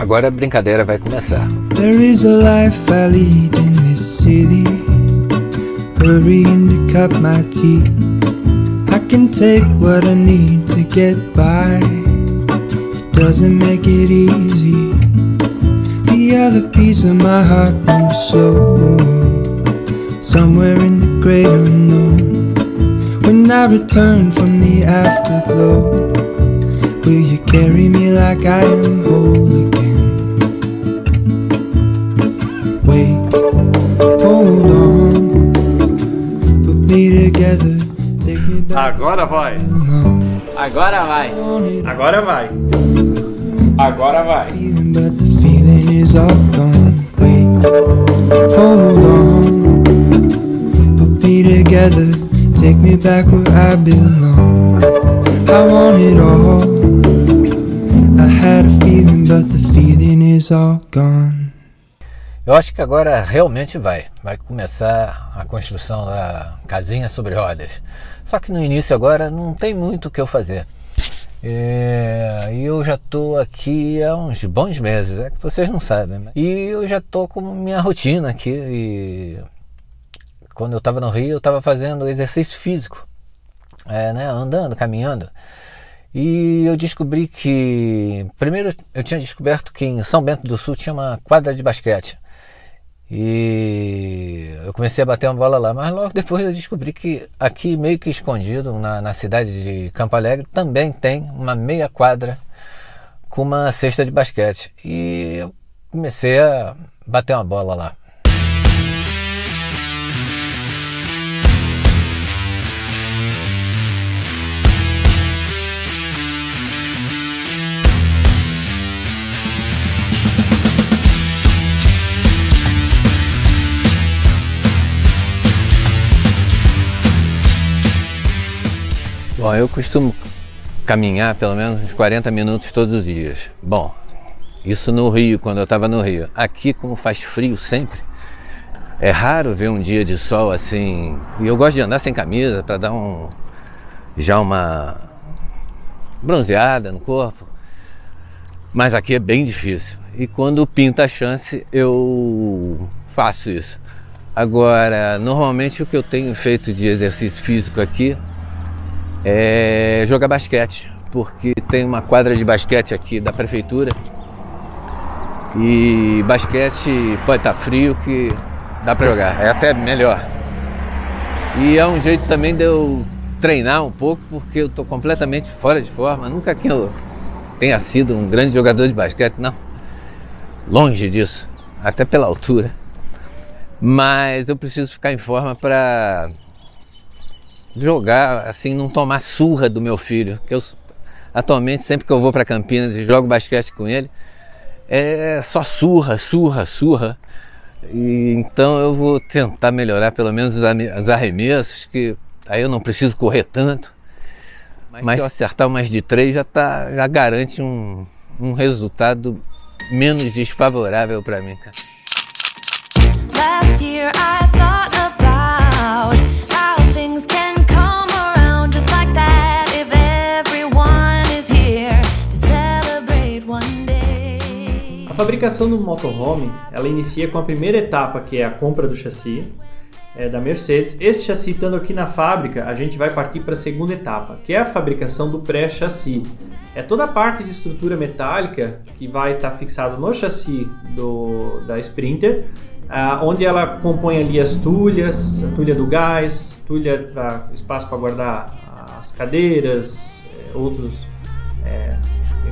agora a brincadeira vai começar. There is a life I lead in this city. Hurrying to cut my teeth. I can take what I need to get by. It doesn't make it easy. The other piece of my heart moves slow. Somewhere in the great unknown. When I return from the afterglow, will you carry me like I am whole again? Agora vai. Agora vai. Agora vai. Agora vai. feeling, but the feeling is all gone. Wait, hold on, put me together, take me back where I belong. I want it all. I had a feeling, but the feeling is all gone. Eu acho que agora realmente vai. Vai começar a construção da casinha sobre rodas. Só que no início agora não tem muito o que eu fazer. É, E eu já tô aqui há uns bons meses, é que vocês não sabem. né? E eu já tô com minha rotina aqui. E quando eu estava no Rio, eu estava fazendo exercício físico, é, né? andando, caminhando. E eu descobri que. Primeiro eu tinha descoberto que em São Bento do Sul tinha uma quadra de basquete. E eu comecei a bater uma bola lá, mas logo depois eu descobri que aqui, meio que escondido, na, na cidade de Campo Alegre, também tem uma meia quadra com uma cesta de basquete. E eu comecei a bater uma bola lá. Bom, eu costumo caminhar pelo menos uns 40 minutos todos os dias. Bom, isso no Rio, quando eu estava no Rio. Aqui, como faz frio sempre, é raro ver um dia de sol assim. E eu gosto de andar sem camisa para dar um já uma bronzeada no corpo. Mas aqui é bem difícil. E quando pinta a chance, eu faço isso. Agora, normalmente o que eu tenho feito de exercício físico aqui é jogar basquete, porque tem uma quadra de basquete aqui da prefeitura e basquete pode estar frio que dá para jogar, é até melhor. E é um jeito também de eu treinar um pouco, porque eu estou completamente fora de forma. Nunca que eu tenha sido um grande jogador de basquete, não. Longe disso, até pela altura. Mas eu preciso ficar em forma para jogar, assim, não tomar surra do meu filho. Que eu, atualmente, sempre que eu vou para Campinas e jogo basquete com ele, é só surra, surra, surra. E, então eu vou tentar melhorar pelo menos os arremessos, que aí eu não preciso correr tanto. Mas, se eu acertar umas de três, já, tá, já garante um, um resultado menos desfavorável para mim. Cara. Fabricação do motorhome, ela inicia com a primeira etapa, que é a compra do chassi é, da Mercedes. Esse chassi estando aqui na fábrica, a gente vai partir para a segunda etapa, que é a fabricação do pré-chassi. É toda a parte de estrutura metálica que vai estar fixado no chassi do, da Sprinter, ah, onde ela compõe ali as tulhas, a tulha do gás, tulha para espaço para guardar as cadeiras, eh, outros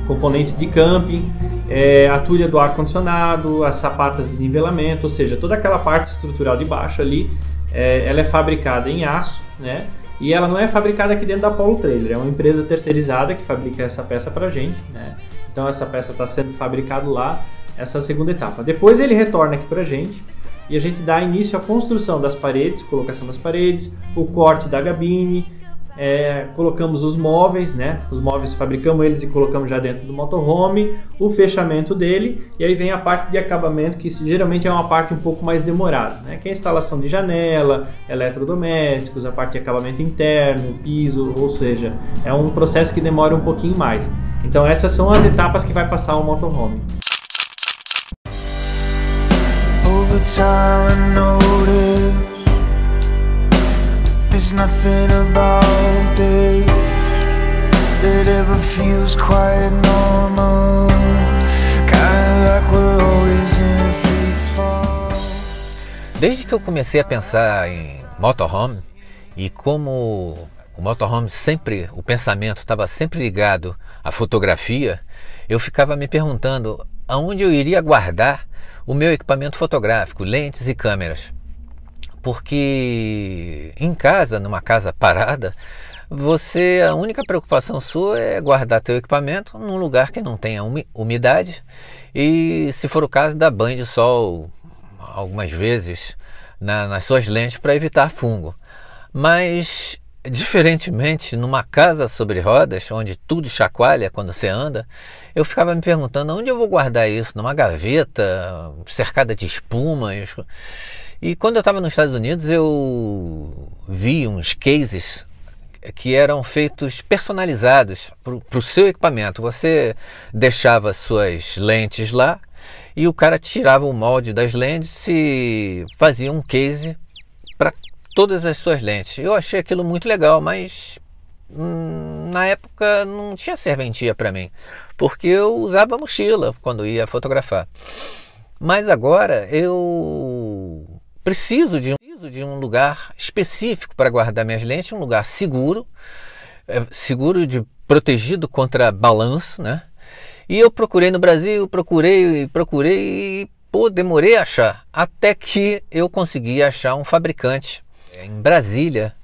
componentes de camping, eh, a tulha do ar condicionado, as sapatas de nivelamento, ou seja, toda aquela parte estrutural de baixo ali, eh, ela é fabricada em aço, né? E ela não é fabricada aqui dentro da Polo Trailer, é uma empresa terceirizada que fabrica essa peça para gente, né? Então essa peça está sendo fabricada lá, essa segunda etapa. Depois ele retorna aqui para gente e a gente dá início à construção das paredes, colocação das paredes, o corte da gabine, é, colocamos os móveis, né? Os móveis fabricamos eles e colocamos já dentro do motorhome, o fechamento dele e aí vem a parte de acabamento que geralmente é uma parte um pouco mais demorada, né? Que é a instalação de janela, eletrodomésticos, a parte de acabamento interno, piso, ou seja, é um processo que demora um pouquinho mais. Então essas são as etapas que vai passar o motorhome. Over Nothing about this ever feels quite normal. Kinda like we're always in free fall. Desde que eu comecei a pensar em motorhome e como o motorhome sempre, o pensamento estava sempre ligado à fotografia, eu ficava me perguntando aonde eu iria guardar o meu equipamento fotográfico, lentes e câmeras. Porque em casa, numa casa parada, você a única preocupação sua é guardar teu equipamento num lugar que não tenha umi- umidade e, se for o caso, dar banho de sol algumas vezes na- nas suas lentes para evitar fungo. Mas, diferentemente, numa casa sobre rodas, onde tudo chacoalha quando você anda, eu ficava me perguntando onde eu vou guardar isso? Numa gaveta cercada de espuma? E quando eu estava nos Estados Unidos, eu vi uns cases que eram feitos personalizados para o seu equipamento. Você deixava suas lentes lá e o cara tirava o molde das lentes e fazia um case para todas as suas lentes. Eu achei aquilo muito legal, mas hum, na época não tinha serventia para mim, porque eu usava mochila quando ia fotografar. Mas agora eu preciso de um, preciso de um lugar específico para guardar minhas lentes, um lugar seguro, é, seguro de protegido contra balanço, né? E eu procurei no Brasil, procurei, procurei e pô, demorei a achar, até que eu consegui achar um fabricante é, em Brasília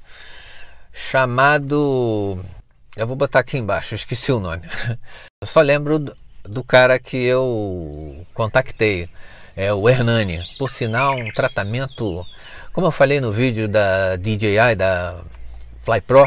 chamado, eu vou botar aqui embaixo, esqueci o nome. Eu só lembro do cara que eu contactei, é o Hernani. Por sinal, um tratamento, como eu falei no vídeo da DJI, da Fly Pro,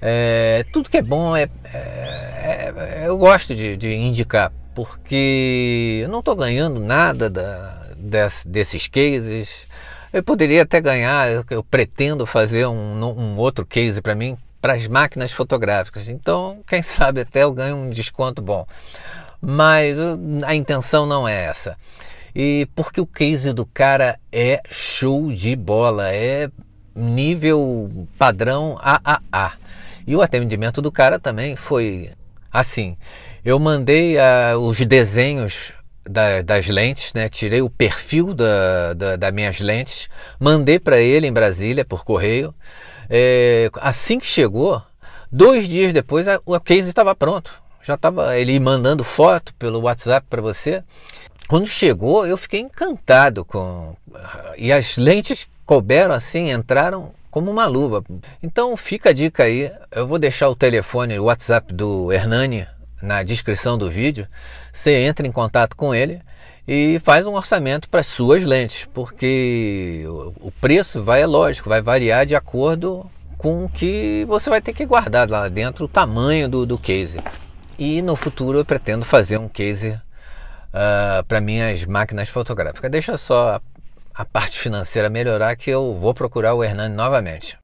é, tudo que é bom é, é- é- eu gosto de, de indicar, porque eu não estou ganhando nada da, des- desses cases. Eu poderia até ganhar, eu, eu pretendo fazer um, um outro case para mim, para as máquinas fotográficas. Então, quem sabe até eu ganho um desconto bom. Mas a intenção não é essa. E porque o case do cara é show de bola, é nível padrão AAA. E o atendimento do cara também foi assim. Eu mandei ah, os desenhos da- das lentes, né? tirei o perfil da, da, das minhas lentes, mandei para ele em Brasília por correio. É, assim que chegou, dois dias depois o case estava pronto. Já estava ele mandando foto pelo WhatsApp para você. Quando chegou, eu fiquei encantado com. E as lentes couberam assim, entraram como uma luva. Então fica a dica aí. Eu vou deixar o telefone, o WhatsApp do Hernani na descrição do vídeo. Você entra em contato com ele e faz um orçamento para suas lentes, porque o preço vai, é lógico, vai variar de acordo com o que você vai ter que guardar lá dentro, o tamanho do, do case. E no futuro eu pretendo fazer um case para minhas máquinas fotográficas. Deixa só a, a parte financeira melhorar que eu vou procurar o Hernani novamente.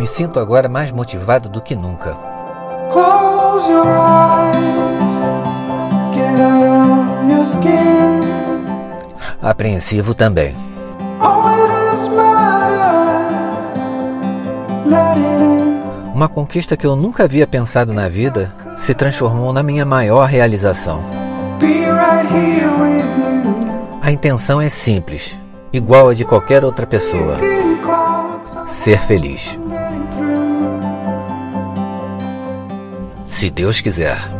Me sinto agora mais motivado do que nunca. Close your eyes, get out of your skin. Apreensivo também. Uma conquista que eu nunca havia pensado na vida se transformou na minha maior realização. A intenção é simples, igual a de qualquer outra pessoa: ser feliz. Se Deus quiser.